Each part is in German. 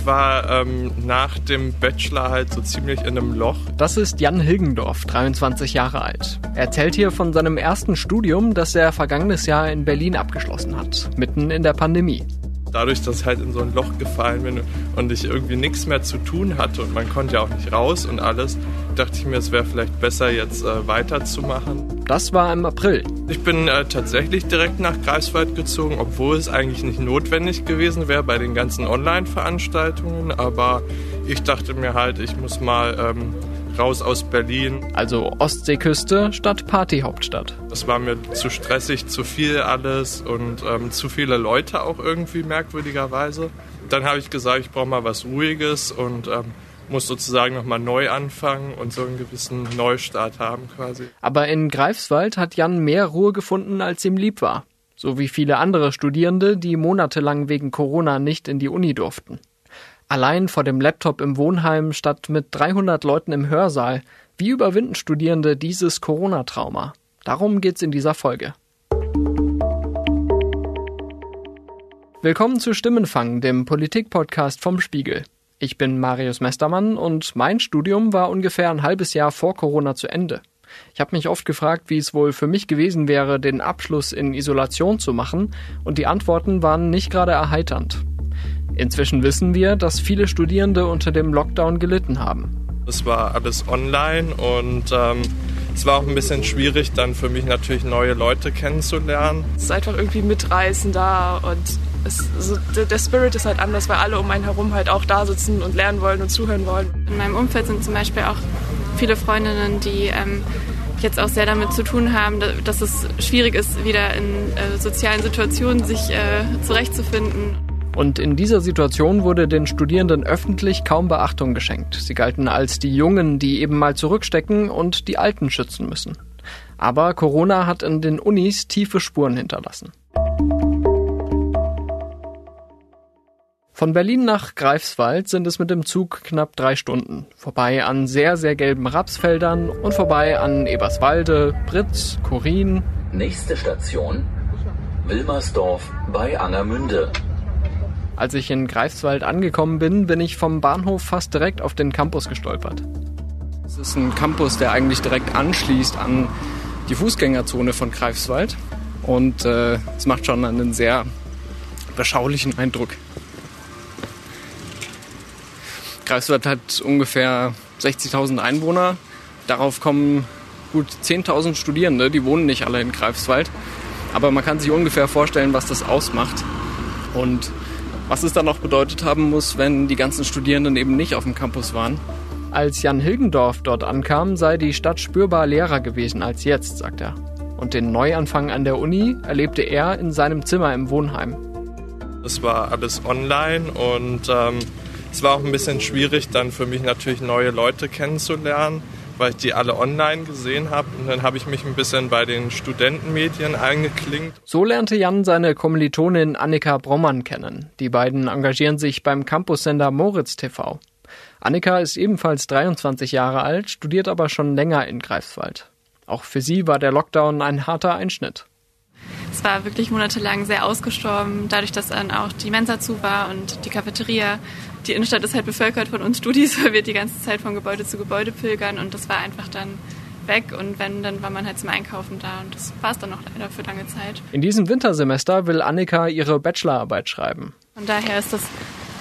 Ich war ähm, nach dem Bachelor halt so ziemlich in einem Loch. Das ist Jan Hilgendorf, 23 Jahre alt. Er erzählt hier von seinem ersten Studium, das er vergangenes Jahr in Berlin abgeschlossen hat, mitten in der Pandemie dadurch, dass ich halt in so ein Loch gefallen bin und ich irgendwie nichts mehr zu tun hatte und man konnte ja auch nicht raus und alles, dachte ich mir, es wäre vielleicht besser, jetzt äh, weiterzumachen. Das war im April. Ich bin äh, tatsächlich direkt nach Greifswald gezogen, obwohl es eigentlich nicht notwendig gewesen wäre bei den ganzen Online-Veranstaltungen, aber ich dachte mir halt, ich muss mal ähm, raus aus Berlin. Also Ostseeküste statt Partyhauptstadt. Das war mir zu stressig, zu viel alles und ähm, zu viele Leute auch irgendwie merkwürdigerweise. Dann habe ich gesagt, ich brauche mal was Ruhiges und ähm, muss sozusagen nochmal neu anfangen und so einen gewissen Neustart haben quasi. Aber in Greifswald hat Jan mehr Ruhe gefunden, als ihm lieb war. So wie viele andere Studierende, die monatelang wegen Corona nicht in die Uni durften. Allein vor dem Laptop im Wohnheim statt mit 300 Leuten im Hörsaal. Wie überwinden Studierende dieses Corona-Trauma? Darum geht's in dieser Folge. Willkommen zu Stimmenfang, dem Politik-Podcast vom Spiegel. Ich bin Marius Mestermann und mein Studium war ungefähr ein halbes Jahr vor Corona zu Ende. Ich habe mich oft gefragt, wie es wohl für mich gewesen wäre, den Abschluss in Isolation zu machen, und die Antworten waren nicht gerade erheiternd. Inzwischen wissen wir, dass viele Studierende unter dem Lockdown gelitten haben. Es war alles online und ähm, es war auch ein bisschen schwierig, dann für mich natürlich neue Leute kennenzulernen. Es ist einfach irgendwie mitreißen da und es, also der Spirit ist halt anders, weil alle um einen herum halt auch da sitzen und lernen wollen und zuhören wollen. In meinem Umfeld sind zum Beispiel auch viele Freundinnen, die ähm, jetzt auch sehr damit zu tun haben, dass es schwierig ist, wieder in äh, sozialen Situationen sich äh, zurechtzufinden. Und in dieser Situation wurde den Studierenden öffentlich kaum Beachtung geschenkt. Sie galten als die Jungen, die eben mal zurückstecken und die Alten schützen müssen. Aber Corona hat in den Unis tiefe Spuren hinterlassen. Von Berlin nach Greifswald sind es mit dem Zug knapp drei Stunden. Vorbei an sehr, sehr gelben Rapsfeldern und vorbei an Eberswalde, Britz, Korin. Nächste Station Wilmersdorf bei Angermünde. Als ich in Greifswald angekommen bin, bin ich vom Bahnhof fast direkt auf den Campus gestolpert. Es ist ein Campus, der eigentlich direkt anschließt an die Fußgängerzone von Greifswald. Und äh, es äh, macht schon einen sehr beschaulichen Eindruck. Greifswald hat ungefähr 60.000 Einwohner. Darauf kommen gut 10.000 Studierende. Die wohnen nicht alle in Greifswald. Aber man kann sich ungefähr vorstellen, was das ausmacht. Und was es dann noch bedeutet haben muss, wenn die ganzen Studierenden eben nicht auf dem Campus waren. Als Jan Hilgendorf dort ankam, sei die Stadt spürbar leerer gewesen als jetzt, sagt er. Und den Neuanfang an der Uni erlebte er in seinem Zimmer im Wohnheim. Es war alles online und ähm, es war auch ein bisschen schwierig, dann für mich natürlich neue Leute kennenzulernen weil ich die alle online gesehen habe. Und dann habe ich mich ein bisschen bei den Studentenmedien eingeklinkt. So lernte Jan seine Kommilitonin Annika Brommann kennen. Die beiden engagieren sich beim Campussender Moritz TV. Annika ist ebenfalls 23 Jahre alt, studiert aber schon länger in Greifswald. Auch für sie war der Lockdown ein harter Einschnitt. Es war wirklich monatelang sehr ausgestorben, dadurch, dass dann auch die Mensa zu war und die Cafeteria die Innenstadt ist halt bevölkert von uns Studis, weil wir die ganze Zeit von Gebäude zu Gebäude pilgern und das war einfach dann weg und wenn, dann war man halt zum Einkaufen da und das war es dann noch leider für lange Zeit. In diesem Wintersemester will Annika ihre Bachelorarbeit schreiben. Von daher ist das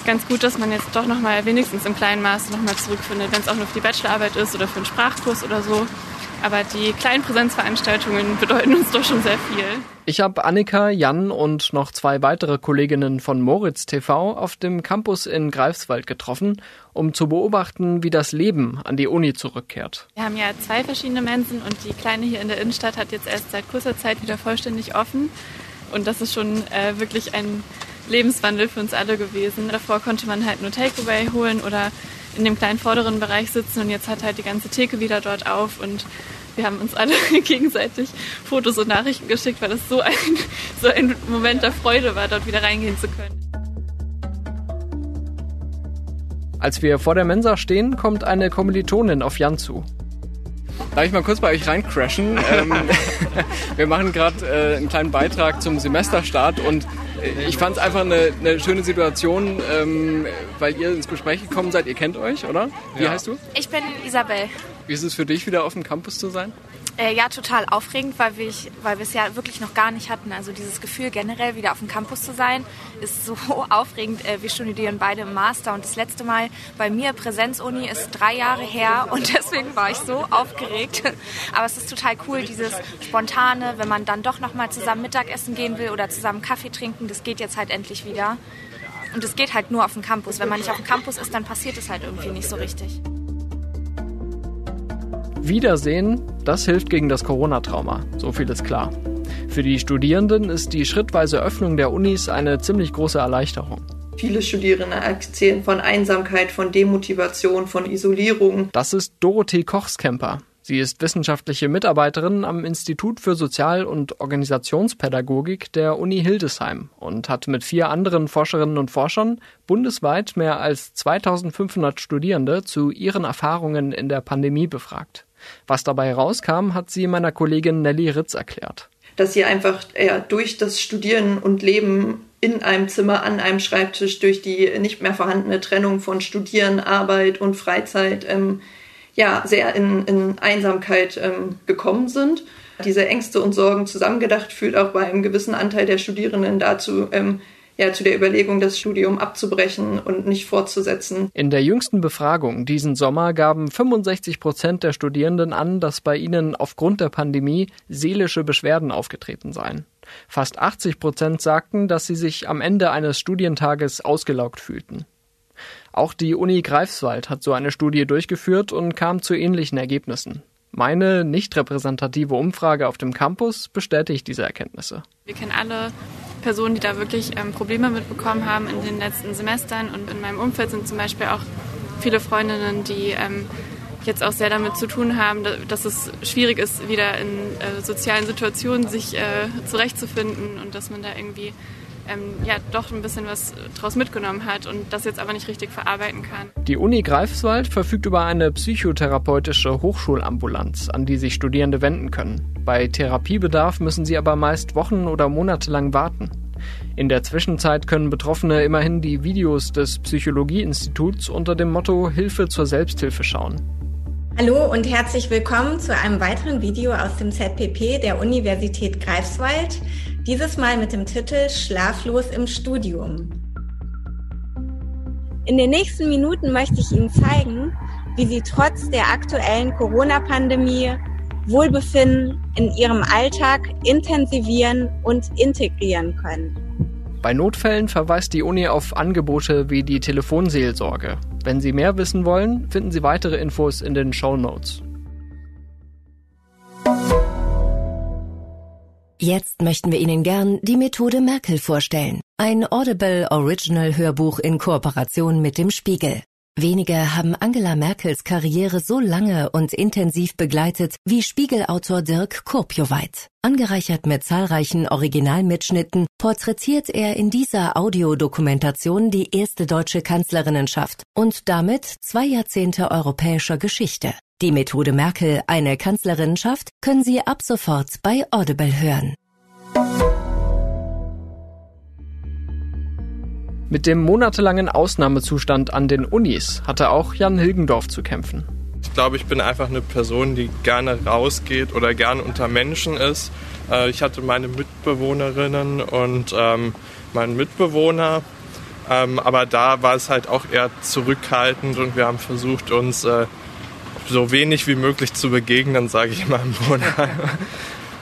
ganz gut, dass man jetzt doch nochmal wenigstens im kleinen Maße nochmal zurückfindet, wenn es auch nur für die Bachelorarbeit ist oder für einen Sprachkurs oder so. Aber die kleinen Präsenzveranstaltungen bedeuten uns doch schon sehr viel. Ich habe Annika, Jan und noch zwei weitere Kolleginnen von Moritz TV auf dem Campus in Greifswald getroffen, um zu beobachten, wie das Leben an die Uni zurückkehrt. Wir haben ja zwei verschiedene Mensen und die kleine hier in der Innenstadt hat jetzt erst seit kurzer Zeit wieder vollständig offen. Und das ist schon äh, wirklich ein Lebenswandel für uns alle gewesen. Davor konnte man halt nur Takeaway holen oder in dem kleinen vorderen Bereich sitzen und jetzt hat halt die ganze Theke wieder dort auf und wir haben uns alle gegenseitig Fotos und Nachrichten geschickt, weil es so ein, so ein Moment der Freude war, dort wieder reingehen zu können. Als wir vor der Mensa stehen, kommt eine Kommilitonin auf Jan zu. Darf ich mal kurz bei euch reincrashen? ähm, wir machen gerade äh, einen kleinen Beitrag zum Semesterstart und Ich fand es einfach eine, eine, schöne Situation, ähm, weil ihr ins Gespräch gekommen seid. Ihr kennt euch, oder? Wie ja. heißt du? Ich bin Isabel. Wie ist es für dich, wieder auf dem Campus zu sein? Äh, ja, total aufregend, weil wir, weil wir es ja wirklich noch gar nicht hatten. Also dieses Gefühl, generell wieder auf dem Campus zu sein, ist so aufregend. Äh, wir studieren beide im Master und das letzte Mal bei mir Präsenzuni ist drei Jahre her und deswegen war ich so aufgeregt. Aber es ist total cool, dieses Spontane, wenn man dann doch noch mal zusammen Mittagessen gehen will oder zusammen Kaffee trinken, das geht jetzt halt endlich wieder. Und es geht halt nur auf dem Campus. Wenn man nicht auf dem Campus ist, dann passiert es halt irgendwie nicht so richtig. Wiedersehen, das hilft gegen das Corona-Trauma, so viel ist klar. Für die Studierenden ist die schrittweise Öffnung der Unis eine ziemlich große Erleichterung. Viele Studierende erzählen von Einsamkeit, von Demotivation, von Isolierung. Das ist Dorothee Kochskemper. Sie ist wissenschaftliche Mitarbeiterin am Institut für Sozial- und Organisationspädagogik der Uni Hildesheim und hat mit vier anderen Forscherinnen und Forschern bundesweit mehr als 2500 Studierende zu ihren Erfahrungen in der Pandemie befragt. Was dabei rauskam, hat sie meiner Kollegin Nelly Ritz erklärt. Dass sie einfach ja, durch das Studieren und Leben in einem Zimmer, an einem Schreibtisch, durch die nicht mehr vorhandene Trennung von Studieren, Arbeit und Freizeit ähm, ja, sehr in, in Einsamkeit ähm, gekommen sind. Diese Ängste und Sorgen zusammengedacht führt auch bei einem gewissen Anteil der Studierenden dazu, ähm, ja, zu der Überlegung, das Studium abzubrechen und nicht fortzusetzen. In der jüngsten Befragung diesen Sommer gaben 65 Prozent der Studierenden an, dass bei ihnen aufgrund der Pandemie seelische Beschwerden aufgetreten seien. Fast 80 Prozent sagten, dass sie sich am Ende eines Studientages ausgelaugt fühlten. Auch die Uni Greifswald hat so eine Studie durchgeführt und kam zu ähnlichen Ergebnissen. Meine nicht repräsentative Umfrage auf dem Campus bestätigt diese Erkenntnisse. Wir kennen alle Personen, die da wirklich ähm, Probleme mitbekommen haben in den letzten Semestern. Und in meinem Umfeld sind zum Beispiel auch viele Freundinnen, die ähm, jetzt auch sehr damit zu tun haben, dass es schwierig ist, wieder in äh, sozialen Situationen sich äh, zurechtzufinden und dass man da irgendwie ähm, ja doch ein bisschen was draus mitgenommen hat und das jetzt aber nicht richtig verarbeiten kann. Die Uni Greifswald verfügt über eine psychotherapeutische Hochschulambulanz, an die sich Studierende wenden können. Bei Therapiebedarf müssen sie aber meist Wochen oder Monate lang warten. In der Zwischenzeit können Betroffene immerhin die Videos des Psychologieinstituts unter dem Motto Hilfe zur Selbsthilfe schauen. Hallo und herzlich willkommen zu einem weiteren Video aus dem ZPP der Universität Greifswald. Dieses Mal mit dem Titel Schlaflos im Studium. In den nächsten Minuten möchte ich Ihnen zeigen, wie Sie trotz der aktuellen Corona-Pandemie Wohlbefinden in Ihrem Alltag intensivieren und integrieren können. Bei Notfällen verweist die Uni auf Angebote wie die Telefonseelsorge. Wenn Sie mehr wissen wollen, finden Sie weitere Infos in den Show Notes. Jetzt möchten wir Ihnen gern die Methode Merkel vorstellen. Ein Audible Original Hörbuch in Kooperation mit dem Spiegel. Wenige haben Angela Merkels Karriere so lange und intensiv begleitet wie Spiegelautor Dirk Kurpjoweit. Angereichert mit zahlreichen Originalmitschnitten porträtiert er in dieser Audiodokumentation die erste deutsche Kanzlerinnenschaft und damit zwei Jahrzehnte europäischer Geschichte. Die Methode Merkel, eine Kanzlerinnenschaft, können Sie ab sofort bei Audible hören. Mit dem monatelangen Ausnahmezustand an den Unis hatte auch Jan Hilgendorf zu kämpfen. Ich glaube, ich bin einfach eine Person, die gerne rausgeht oder gerne unter Menschen ist. Äh, ich hatte meine Mitbewohnerinnen und ähm, meinen Mitbewohner, ähm, aber da war es halt auch eher zurückhaltend und wir haben versucht, uns äh, so wenig wie möglich zu begegnen, sage ich mal im Wohnheim.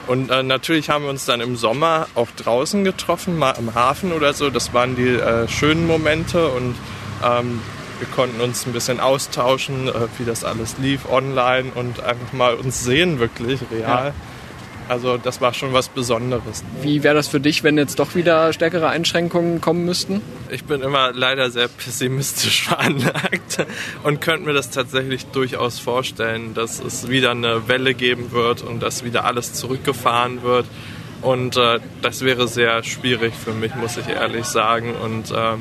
Und äh, natürlich haben wir uns dann im Sommer auch draußen getroffen, mal am Hafen oder so. Das waren die äh, schönen Momente und ähm, wir konnten uns ein bisschen austauschen, äh, wie das alles lief online und einfach mal uns sehen wirklich real. Ja. Also das war schon was Besonderes. Wie wäre das für dich, wenn jetzt doch wieder stärkere Einschränkungen kommen müssten? Ich bin immer leider sehr pessimistisch veranlagt und könnte mir das tatsächlich durchaus vorstellen, dass es wieder eine Welle geben wird und dass wieder alles zurückgefahren wird. Und äh, das wäre sehr schwierig für mich, muss ich ehrlich sagen. Und äh,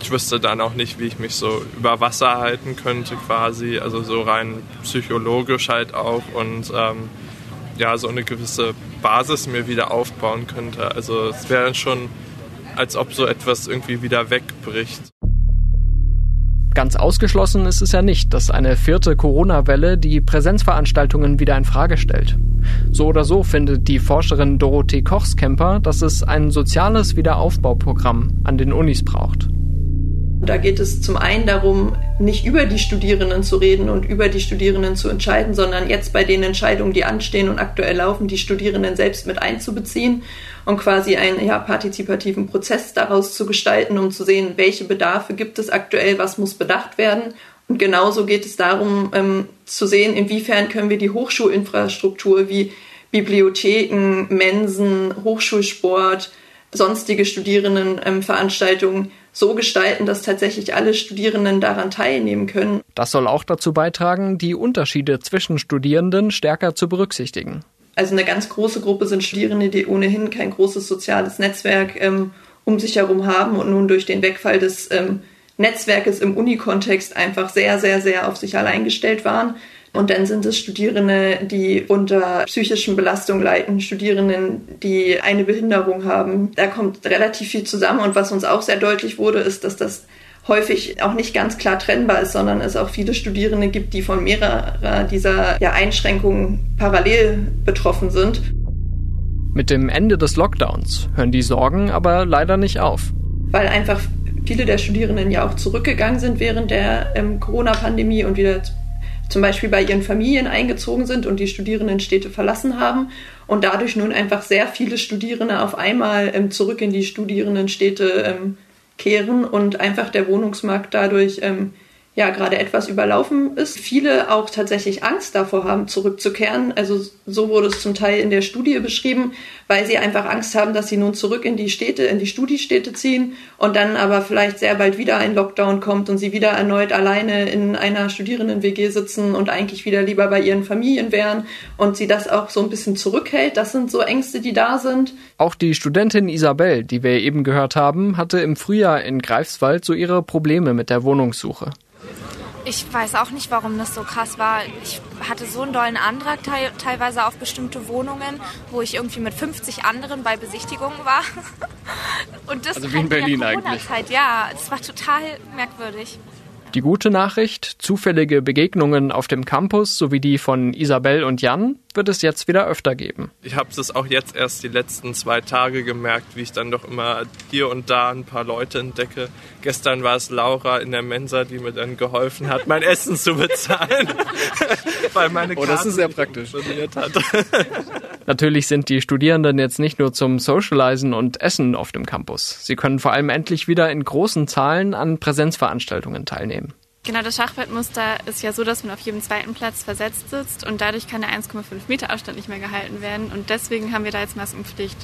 ich wüsste dann auch nicht, wie ich mich so über Wasser halten könnte quasi. Also so rein psychologisch halt auch. Und ähm, ja, so eine gewisse Basis mir wieder aufbauen könnte. Also es wäre schon als ob so etwas irgendwie wieder wegbricht. Ganz ausgeschlossen ist es ja nicht, dass eine vierte Corona-Welle die Präsenzveranstaltungen wieder in Frage stellt. So oder so findet die Forscherin Dorothee Kochskemper, dass es ein soziales Wiederaufbauprogramm an den Unis braucht. Da geht es zum einen darum, nicht über die Studierenden zu reden und über die Studierenden zu entscheiden, sondern jetzt bei den Entscheidungen, die anstehen und aktuell laufen, die Studierenden selbst mit einzubeziehen und quasi einen ja, partizipativen Prozess daraus zu gestalten, um zu sehen, welche Bedarfe gibt es aktuell, was muss bedacht werden. Und genauso geht es darum, ähm, zu sehen, inwiefern können wir die Hochschulinfrastruktur wie Bibliotheken, Mensen, Hochschulsport, sonstige Studierendenveranstaltungen so gestalten, dass tatsächlich alle Studierenden daran teilnehmen können. Das soll auch dazu beitragen, die Unterschiede zwischen Studierenden stärker zu berücksichtigen. Also eine ganz große Gruppe sind Studierende, die ohnehin kein großes soziales Netzwerk ähm, um sich herum haben und nun durch den Wegfall des ähm, Netzwerkes im Unikontext einfach sehr, sehr, sehr auf sich allein gestellt waren. Und dann sind es Studierende, die unter psychischen Belastungen leiden, Studierenden, die eine Behinderung haben. Da kommt relativ viel zusammen. Und was uns auch sehr deutlich wurde, ist, dass das häufig auch nicht ganz klar trennbar ist, sondern es auch viele Studierende gibt, die von mehrerer dieser ja, Einschränkungen parallel betroffen sind. Mit dem Ende des Lockdowns hören die Sorgen aber leider nicht auf. Weil einfach viele der Studierenden ja auch zurückgegangen sind während der ähm, Corona-Pandemie und wieder zum Beispiel bei ihren Familien eingezogen sind und die Studierendenstädte verlassen haben und dadurch nun einfach sehr viele Studierende auf einmal ähm, zurück in die Studierendenstädte ähm, kehren und einfach der Wohnungsmarkt dadurch ähm, ja gerade etwas überlaufen ist. Viele auch tatsächlich Angst davor haben, zurückzukehren. Also so wurde es zum Teil in der Studie beschrieben, weil sie einfach Angst haben, dass sie nun zurück in die Städte, in die Studiestädte ziehen und dann aber vielleicht sehr bald wieder ein Lockdown kommt und sie wieder erneut alleine in einer Studierenden-WG sitzen und eigentlich wieder lieber bei ihren Familien wären und sie das auch so ein bisschen zurückhält. Das sind so Ängste, die da sind. Auch die Studentin Isabel, die wir eben gehört haben, hatte im Frühjahr in Greifswald so ihre Probleme mit der Wohnungssuche. Ich weiß auch nicht, warum das so krass war. Ich hatte so einen dollen Antrag te teilweise auf bestimmte Wohnungen, wo ich irgendwie mit 50 anderen bei Besichtigungen war. Und das also wie in Berlin eigentlich. Ja, es war total merkwürdig. Die gute Nachricht, zufällige Begegnungen auf dem Campus sowie die von Isabel und Jan wird es jetzt wieder öfter geben. Ich habe es auch jetzt erst die letzten zwei Tage gemerkt, wie ich dann doch immer hier und da ein paar Leute entdecke. Gestern war es Laura in der Mensa, die mir dann geholfen hat, mein Essen zu bezahlen, weil meine Karte oh, das ist sehr praktisch. hat. Natürlich sind die Studierenden jetzt nicht nur zum Socializen und Essen auf dem Campus. Sie können vor allem endlich wieder in großen Zahlen an Präsenzveranstaltungen teilnehmen. Genau, das Schachbrettmuster ist ja so, dass man auf jedem zweiten Platz versetzt sitzt und dadurch kann der 1,5 Meter Abstand nicht mehr gehalten werden und deswegen haben wir da jetzt Maskenpflicht.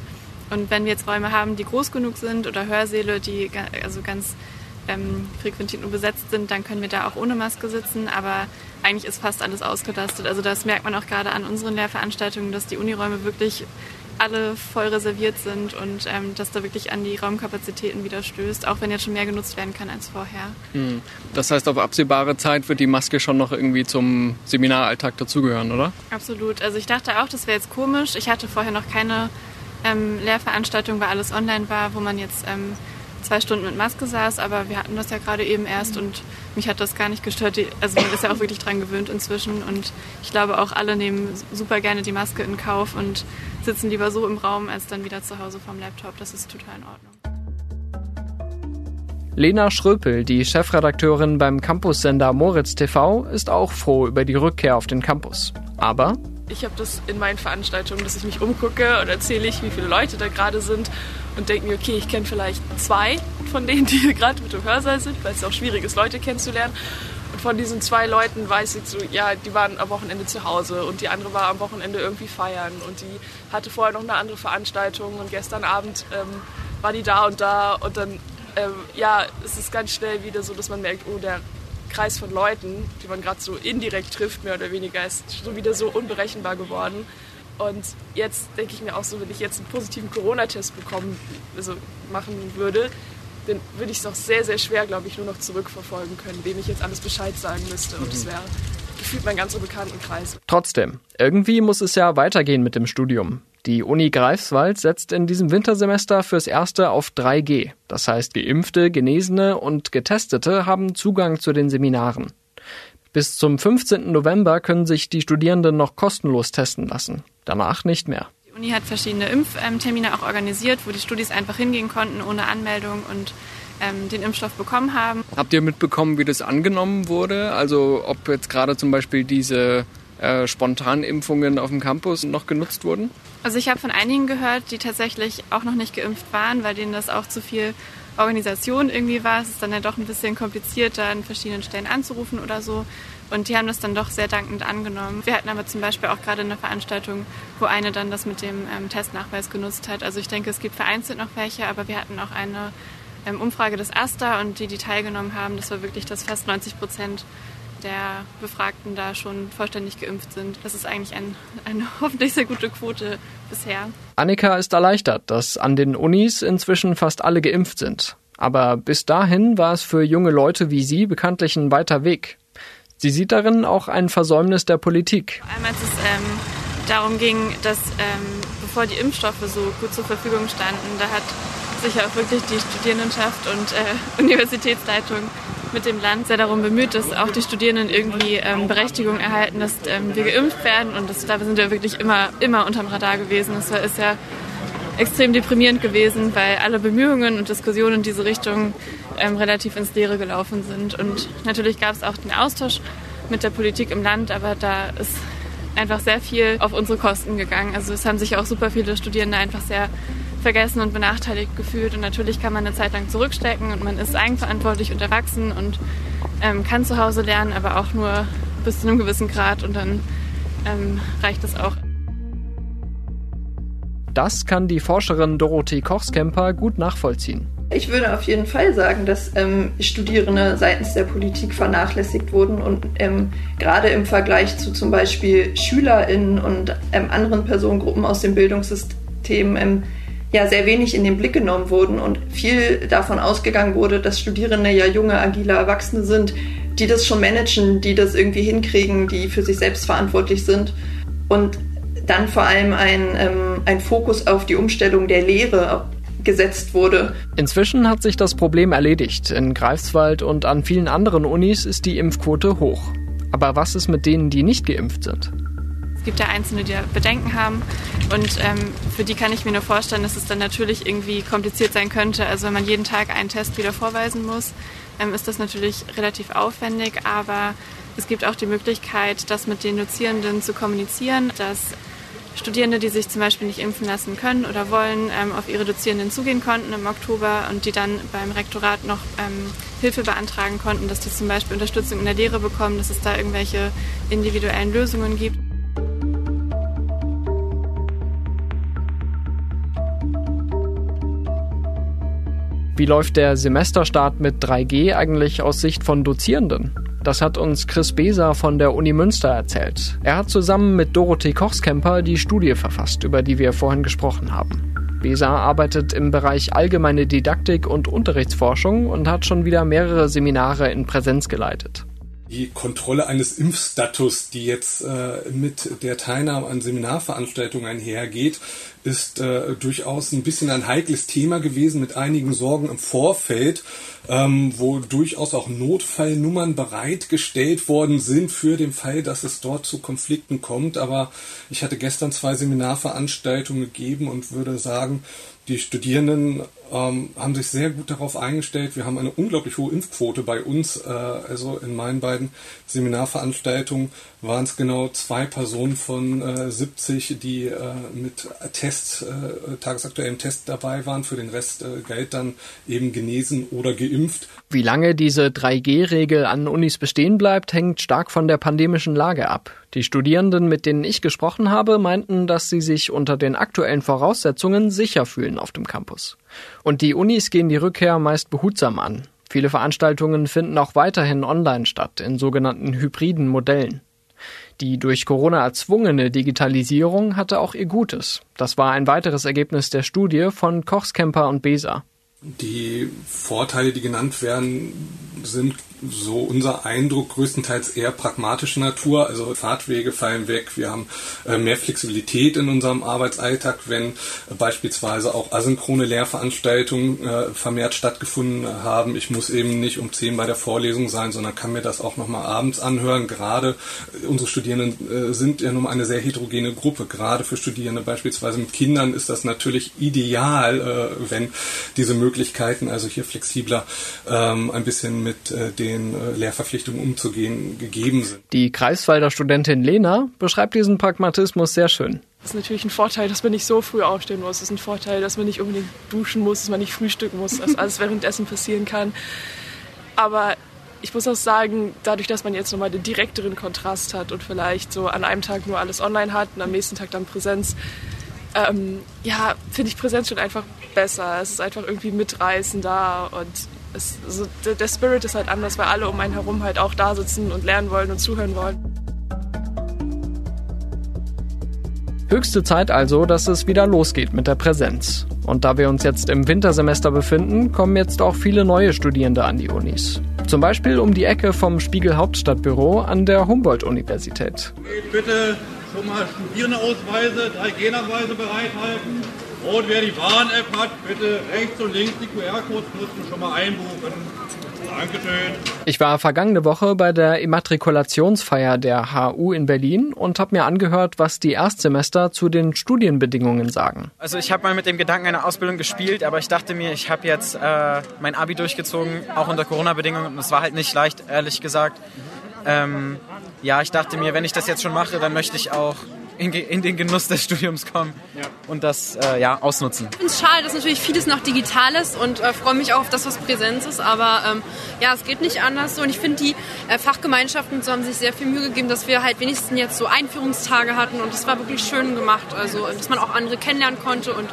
Und wenn wir jetzt Räume haben, die groß genug sind oder Hörsäle, die also ganz ähm, frequentiert nur besetzt sind, dann können wir da auch ohne Maske sitzen. Aber eigentlich ist fast alles ausgelastet. Also das merkt man auch gerade an unseren Lehrveranstaltungen, dass die Uniräume wirklich alle voll reserviert sind und ähm, dass da wirklich an die Raumkapazitäten wieder stößt, auch wenn jetzt schon mehr genutzt werden kann als vorher. Hm. Das heißt, auf absehbare Zeit wird die Maske schon noch irgendwie zum Seminaralltag dazugehören, oder? Absolut. Also ich dachte auch, das wäre jetzt komisch. Ich hatte vorher noch keine ähm, Lehrveranstaltung, weil alles online war, wo man jetzt ähm, zwei Stunden mit Maske saß, aber wir hatten das ja gerade eben erst und mich hat das gar nicht gestört. Also man ist ja auch wirklich dran gewöhnt inzwischen und ich glaube auch alle nehmen super gerne die Maske in Kauf und sitzen lieber so im Raum als dann wieder zu Hause vom Laptop. Das ist total in Ordnung. Lena Schröpel, die Chefredakteurin beim Campussender Moritz TV, ist auch froh über die Rückkehr auf den Campus. Aber ich habe das in meinen Veranstaltungen, dass ich mich umgucke und erzähle ich, wie viele Leute da gerade sind und denke mir, okay, ich kenne vielleicht zwei von denen, die gerade mit dem Hörsaal sind, weil es auch schwierig ist, Leute kennenzulernen. Und von diesen zwei Leuten weiß ich so, ja, die waren am Wochenende zu Hause und die andere war am Wochenende irgendwie feiern und die hatte vorher noch eine andere Veranstaltung und gestern Abend ähm, war die da und da und dann, ähm, ja, es ist ganz schnell wieder so, dass man merkt, oh, der Kreis von Leuten, die man gerade so indirekt trifft, mehr oder weniger, ist so wieder so unberechenbar geworden. Und jetzt denke ich mir auch so, wenn ich jetzt einen positiven Corona-Test bekommen, also machen würde, dann würde ich es auch sehr, sehr schwer, glaube ich, nur noch zurückverfolgen können, wem ich jetzt alles Bescheid sagen müsste. Und das wäre gefühlt mein ganzer Bekanntenkreis. Trotzdem, irgendwie muss es ja weitergehen mit dem Studium. Die Uni Greifswald setzt in diesem Wintersemester fürs erste auf 3G. Das heißt, Geimpfte, Genesene und Getestete haben Zugang zu den Seminaren. Bis zum 15. November können sich die Studierenden noch kostenlos testen lassen. Danach nicht mehr. Die Uni hat verschiedene Impftermine auch organisiert, wo die Studis einfach hingehen konnten ohne Anmeldung und ähm, den Impfstoff bekommen haben. Habt ihr mitbekommen, wie das angenommen wurde? Also ob jetzt gerade zum Beispiel diese äh, Spontanimpfungen auf dem Campus noch genutzt wurden? Also ich habe von einigen gehört, die tatsächlich auch noch nicht geimpft waren, weil denen das auch zu viel Organisation irgendwie war. Es ist dann ja doch ein bisschen komplizierter, an verschiedenen Stellen anzurufen oder so. Und die haben das dann doch sehr dankend angenommen. Wir hatten aber zum Beispiel auch gerade eine Veranstaltung, wo eine dann das mit dem ähm, Testnachweis genutzt hat. Also ich denke, es gibt vereinzelt noch welche, aber wir hatten auch eine ähm, Umfrage des AStA und die, die teilgenommen haben, das war wirklich, dass fast 90 Prozent der Befragten da schon vollständig geimpft sind. Das ist eigentlich ein, eine hoffentlich sehr gute Quote bisher. Annika ist erleichtert, dass an den Unis inzwischen fast alle geimpft sind. Aber bis dahin war es für junge Leute wie Sie bekanntlich ein weiter Weg. Sie sieht darin auch ein Versäumnis der Politik. Einmal, als es ähm, darum ging, dass ähm, bevor die Impfstoffe so gut zur Verfügung standen, da hat sich auch wirklich die Studierendenschaft und äh, Universitätsleitung mit dem Land sehr darum bemüht, dass auch die Studierenden irgendwie ähm, Berechtigung erhalten, dass ähm, wir geimpft werden. Und da sind wir wirklich immer, immer unterm Radar gewesen. Das war, ist ja extrem deprimierend gewesen, weil alle Bemühungen und Diskussionen in diese Richtung ähm, relativ ins Leere gelaufen sind. Und natürlich gab es auch den Austausch mit der Politik im Land, aber da ist einfach sehr viel auf unsere Kosten gegangen. Also es haben sich auch super viele Studierende einfach sehr vergessen und benachteiligt gefühlt. Und natürlich kann man eine Zeit lang zurückstecken und man ist eigenverantwortlich und erwachsen und ähm, kann zu Hause lernen, aber auch nur bis zu einem gewissen Grad und dann ähm, reicht es auch. Das kann die Forscherin Dorothee Kochskemper gut nachvollziehen. Ich würde auf jeden Fall sagen, dass ähm, Studierende seitens der Politik vernachlässigt wurden und ähm, gerade im Vergleich zu zum Beispiel SchülerInnen und ähm, anderen Personengruppen aus dem Bildungssystem ähm, ja sehr wenig in den Blick genommen wurden und viel davon ausgegangen wurde, dass Studierende ja junge, agile Erwachsene sind, die das schon managen, die das irgendwie hinkriegen, die für sich selbst verantwortlich sind. Und dann vor allem ein, ähm, ein Fokus auf die Umstellung der Lehre gesetzt wurde. Inzwischen hat sich das Problem erledigt. In Greifswald und an vielen anderen Unis ist die Impfquote hoch. Aber was ist mit denen, die nicht geimpft sind? Gibt ja Einzelne, die Bedenken haben. Und ähm, für die kann ich mir nur vorstellen, dass es dann natürlich irgendwie kompliziert sein könnte. Also wenn man jeden Tag einen Test wieder vorweisen muss, ähm, ist das natürlich relativ aufwendig. Aber es gibt auch die Möglichkeit, das mit den Dozierenden zu kommunizieren, dass Studierende, die sich zum Beispiel nicht impfen lassen können oder wollen, ähm, auf ihre Dozierenden zugehen konnten im Oktober und die dann beim Rektorat noch ähm, Hilfe beantragen konnten, dass die zum Beispiel Unterstützung in der Lehre bekommen, dass es da irgendwelche individuellen Lösungen gibt. Wie läuft der Semesterstart mit 3G eigentlich aus Sicht von Dozierenden? Das hat uns Chris Beser von der Uni Münster erzählt. Er hat zusammen mit Dorothee Kochskemper die Studie verfasst, über die wir vorhin gesprochen haben. Beser arbeitet im Bereich allgemeine Didaktik und Unterrichtsforschung und hat schon wieder mehrere Seminare in Präsenz geleitet die Kontrolle eines Impfstatus, die jetzt äh, mit der Teilnahme an Seminarveranstaltungen einhergeht, ist äh, durchaus ein bisschen ein heikles Thema gewesen mit einigen Sorgen im Vorfeld, ähm, wo durchaus auch Notfallnummern bereitgestellt worden sind für den Fall, dass es dort zu Konflikten kommt. Aber ich hatte gestern zwei Seminarveranstaltungen gegeben und würde sagen, die Studierenden ähm, haben sich sehr gut darauf eingestellt. Wir haben eine unglaublich hohe Impfquote bei uns. Äh, also in meinen beiden Seminarveranstaltungen waren es genau zwei Personen von äh, 70, die äh, mit Test, äh, tagesaktuellem Test dabei waren. Für den Rest äh, galt dann eben genesen oder geimpft. Wie lange diese 3G-Regel an Unis bestehen bleibt, hängt stark von der pandemischen Lage ab. Die Studierenden, mit denen ich gesprochen habe, meinten, dass sie sich unter den aktuellen Voraussetzungen sicher fühlen auf dem Campus. Und die Unis gehen die Rückkehr meist behutsam an. Viele Veranstaltungen finden auch weiterhin online statt, in sogenannten hybriden Modellen. Die durch Corona erzwungene Digitalisierung hatte auch ihr Gutes. Das war ein weiteres Ergebnis der Studie von Kochskemper und Beser. Die Vorteile, die genannt werden, sind so unser Eindruck größtenteils eher pragmatischer Natur. Also Fahrtwege fallen weg. Wir haben äh, mehr Flexibilität in unserem Arbeitsalltag, wenn äh, beispielsweise auch asynchrone Lehrveranstaltungen äh, vermehrt stattgefunden haben. Ich muss eben nicht um 10 bei der Vorlesung sein, sondern kann mir das auch nochmal abends anhören. Gerade unsere Studierenden sind ja nun eine sehr heterogene Gruppe. Gerade für Studierende beispielsweise mit Kindern ist das natürlich ideal, wenn diese Möglichkeiten, also hier flexibler ähm, ein bisschen mit den den äh, Lehrverpflichtungen umzugehen gegeben sind. Die Greifswalder Studentin Lena beschreibt diesen Pragmatismus sehr schön. Es ist natürlich ein Vorteil, dass man nicht so früh aufstehen muss. Es ist ein Vorteil, dass man nicht unbedingt duschen muss, dass man nicht frühstücken muss, dass alles währenddessen passieren kann. Aber ich muss auch sagen, dadurch, dass man jetzt nochmal den direkteren Kontrast hat und vielleicht so an einem Tag nur alles online hat und am nächsten Tag dann Präsenz, ähm, ja, finde ich Präsenz schon einfach besser. Es ist einfach irgendwie mitreißender und es, also der Spirit ist halt anders, weil alle um einen herum halt auch da sitzen und lernen wollen und zuhören wollen. Höchste Zeit also, dass es wieder losgeht mit der Präsenz. Und da wir uns jetzt im Wintersemester befinden, kommen jetzt auch viele neue Studierende an die Unis. Zum Beispiel um die Ecke vom Spiegel Hauptstadtbüro an der Humboldt-Universität. Bitte schon mal Studierendeausweise, 3G-Nachweise bereithalten. Und wer die Bahn-App hat, bitte rechts und links die QR-Codes nutzen, schon mal einbuchen. Dankeschön. Ich war vergangene Woche bei der Immatrikulationsfeier der HU in Berlin und habe mir angehört, was die Erstsemester zu den Studienbedingungen sagen. Also ich habe mal mit dem Gedanken einer Ausbildung gespielt, aber ich dachte mir, ich habe jetzt äh, mein Abi durchgezogen, auch unter Corona-Bedingungen. Und es war halt nicht leicht, ehrlich gesagt. Ähm, ja, ich dachte mir, wenn ich das jetzt schon mache, dann möchte ich auch in, in den Genuss des Studiums kommen ja. und das äh, ja, ausnutzen. Ich finde es schade, dass natürlich vieles noch digital ist und äh, freue mich auch auf das, was Präsenz ist. Aber ähm, ja, es geht nicht anders so. Und ich finde, die äh, Fachgemeinschaften so haben sich sehr viel Mühe gegeben, dass wir halt wenigstens jetzt so Einführungstage hatten und das war wirklich schön gemacht. Also, dass man auch andere kennenlernen konnte und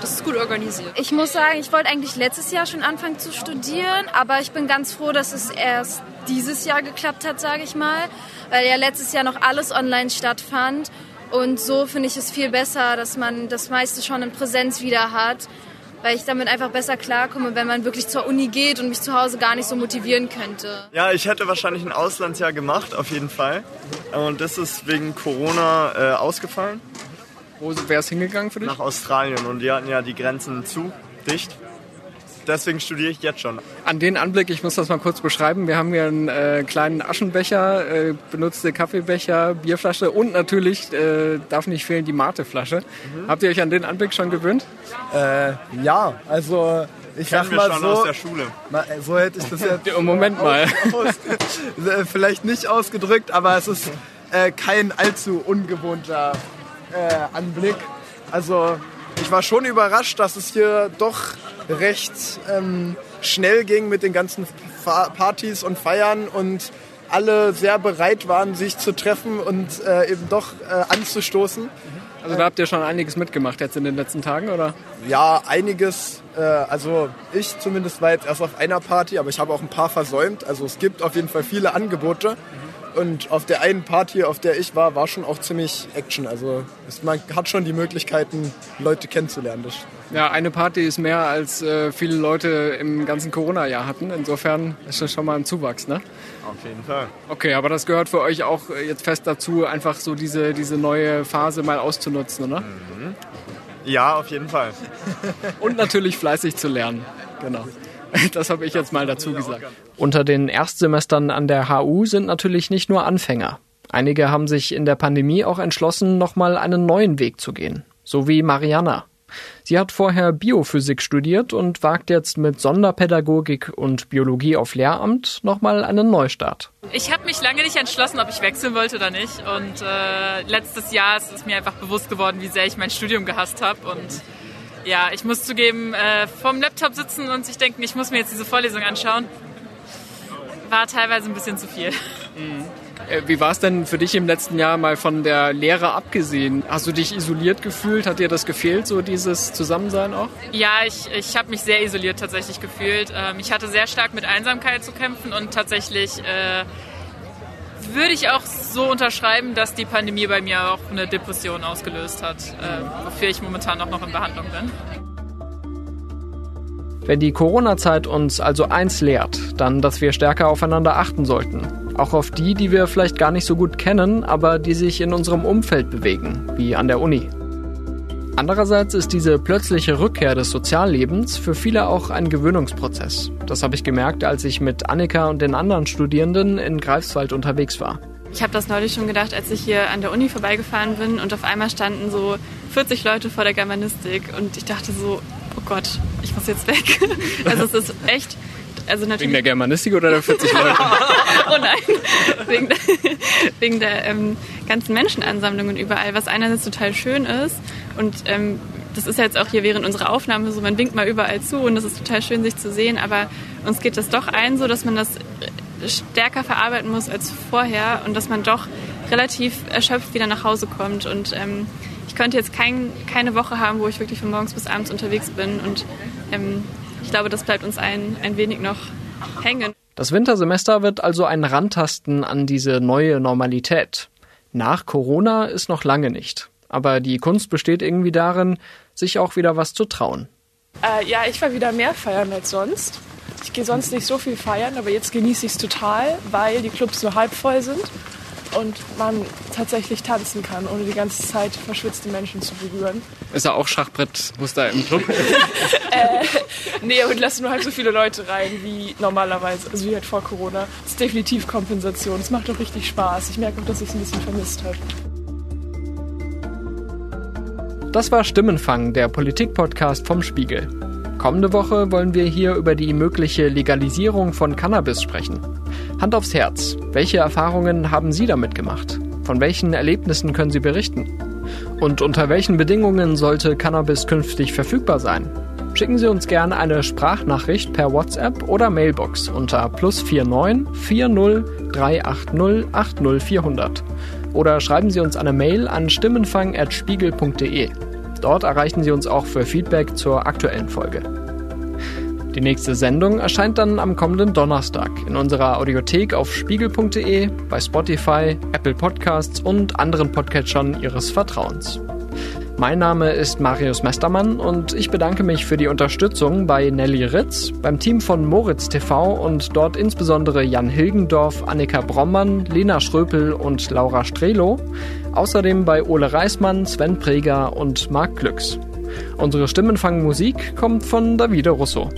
das ist gut organisiert. Ich muss sagen, ich wollte eigentlich letztes Jahr schon anfangen zu studieren, aber ich bin ganz froh, dass es erst dieses Jahr geklappt hat, sage ich mal, weil ja letztes Jahr noch alles online stattfand und so finde ich es viel besser, dass man das meiste schon in Präsenz wieder hat, weil ich damit einfach besser klarkomme, wenn man wirklich zur Uni geht und mich zu Hause gar nicht so motivieren könnte. Ja, ich hätte wahrscheinlich ein Auslandsjahr gemacht, auf jeden Fall. Und das ist wegen Corona äh, ausgefallen. Wo wäre es hingegangen für dich? Nach Australien und die hatten ja die Grenzen zu, dicht deswegen studiere ich jetzt schon. An den Anblick, ich muss das mal kurz beschreiben. Wir haben hier einen äh, kleinen Aschenbecher, äh, benutzte Kaffeebecher, Bierflasche und natürlich äh, darf nicht fehlen die Mateflasche. Mhm. Habt ihr euch an den Anblick schon gewöhnt? Äh, ja, also ich sag mal schon so, aus der Schule. Na, so hätte ich das jetzt. Moment mal. Aus, äh, vielleicht nicht ausgedrückt, aber es ist äh, kein allzu ungewohnter äh, Anblick. Also ich war schon überrascht, dass es hier doch recht ähm, schnell ging mit den ganzen Partys und Feiern und alle sehr bereit waren, sich zu treffen und äh, eben doch äh, anzustoßen. Also da habt ihr schon einiges mitgemacht jetzt in den letzten Tagen, oder? Ja, einiges. Äh, also ich zumindest war jetzt erst auf einer Party, aber ich habe auch ein paar versäumt. Also es gibt auf jeden Fall viele Angebote. Und auf der einen Party, auf der ich war, war schon auch ziemlich Action. Also es, man hat schon die Möglichkeiten, Leute kennenzulernen. Das ja, eine Party ist mehr als äh, viele Leute im ganzen Corona-Jahr hatten. Insofern ist das schon mal ein Zuwachs, ne? Auf jeden Fall. Okay, aber das gehört für euch auch äh, jetzt fest dazu, einfach so diese, diese neue Phase mal auszunutzen, oder? Mhm. Ja, auf jeden Fall. Und natürlich fleißig zu lernen. Genau. Das habe ich jetzt mal dazu gesagt. Unter den Erstsemestern an der HU sind natürlich nicht nur Anfänger. Einige haben sich in der Pandemie auch entschlossen, nochmal einen neuen Weg zu gehen. So wie Mariana. Sie hat vorher Biophysik studiert und wagt jetzt mit Sonderpädagogik und Biologie auf Lehramt nochmal einen Neustart. Ich habe mich lange nicht entschlossen, ob ich wechseln wollte oder nicht. Und äh, letztes Jahr ist es mir einfach bewusst geworden, wie sehr ich mein Studium gehasst habe. Und ja, ich muss zugeben, äh, vorm Laptop sitzen und sich denken, ich muss mir jetzt diese Vorlesung anschauen, war teilweise ein bisschen zu viel. Mhm. Wie war es denn für dich im letzten Jahr mal von der Lehre abgesehen? Hast du dich isoliert gefühlt? Hat dir das gefehlt, so dieses Zusammensein auch? Ja, ich, ich habe mich sehr isoliert tatsächlich gefühlt. Ähm, ich hatte sehr stark mit Einsamkeit zu kämpfen und tatsächlich äh, würde ich auch so unterschreiben, dass die Pandemie bei mir auch eine Depression ausgelöst hat, äh, wofür ich momentan auch noch in Behandlung bin. Wenn die Corona-Zeit uns also eins lehrt, dann, dass wir stärker aufeinander achten sollten. Auch auf die, die wir vielleicht gar nicht so gut kennen, aber die sich in unserem Umfeld bewegen, wie an der Uni. Andererseits ist diese plötzliche Rückkehr des Soziallebens für viele auch ein Gewöhnungsprozess. Das habe ich gemerkt, als ich mit Annika und den anderen Studierenden in Greifswald unterwegs war. Ich habe das neulich schon gedacht, als ich hier an der Uni vorbeigefahren bin und auf einmal standen so 40 Leute vor der Germanistik und ich dachte so, oh Gott, ich muss jetzt weg. Also es ist echt also natürlich wegen der Germanistik oder der 40 Leute? oh nein, wegen der, wegen der ähm, ganzen Menschenansammlungen überall, was einerseits total schön ist und ähm, das ist ja jetzt auch hier während unserer Aufnahme so, man winkt mal überall zu und das ist total schön, sich zu sehen, aber uns geht das doch ein, so dass man das stärker verarbeiten muss als vorher und dass man doch relativ erschöpft wieder nach Hause kommt und ähm, ich könnte jetzt kein, keine Woche haben, wo ich wirklich von morgens bis abends unterwegs bin und ähm, ich glaube, das bleibt uns ein, ein wenig noch hängen. Das Wintersemester wird also ein Rantasten an diese neue Normalität. Nach Corona ist noch lange nicht. Aber die Kunst besteht irgendwie darin, sich auch wieder was zu trauen. Äh, ja, ich war wieder mehr feiern als sonst. Ich gehe sonst nicht so viel feiern, aber jetzt genieße ich es total, weil die Clubs nur halb voll sind und man tatsächlich tanzen kann, ohne die ganze Zeit verschwitzte Menschen zu berühren. Ist er auch Schachbrettmuster im Club? äh, nee, und lassen nur halb so viele Leute rein wie normalerweise, also wie halt vor Corona. Das ist definitiv Kompensation. Es macht doch richtig Spaß. Ich merke auch, dass ich es ein bisschen vermisst habe. Das war Stimmenfang, der Politik-Podcast vom Spiegel. Kommende Woche wollen wir hier über die mögliche Legalisierung von Cannabis sprechen. Hand aufs Herz, welche Erfahrungen haben Sie damit gemacht? Von welchen Erlebnissen können Sie berichten? Und unter welchen Bedingungen sollte Cannabis künftig verfügbar sein? Schicken Sie uns gerne eine Sprachnachricht per WhatsApp oder Mailbox unter plus 49 40 380 80 400. Oder schreiben Sie uns eine Mail an stimmenfang.spiegel.de. Dort erreichen Sie uns auch für Feedback zur aktuellen Folge. Die nächste Sendung erscheint dann am kommenden Donnerstag in unserer Audiothek auf spiegel.de, bei Spotify, Apple Podcasts und anderen Podcatchern Ihres Vertrauens. Mein Name ist Marius Mestermann und ich bedanke mich für die Unterstützung bei Nelly Ritz, beim Team von Moritz TV und dort insbesondere Jan Hilgendorf, Annika Brommann, Lena Schröpel und Laura Strelo, außerdem bei Ole Reismann, Sven Preger und Marc Glücks. Unsere Stimmenfangmusik kommt von Davide Russo.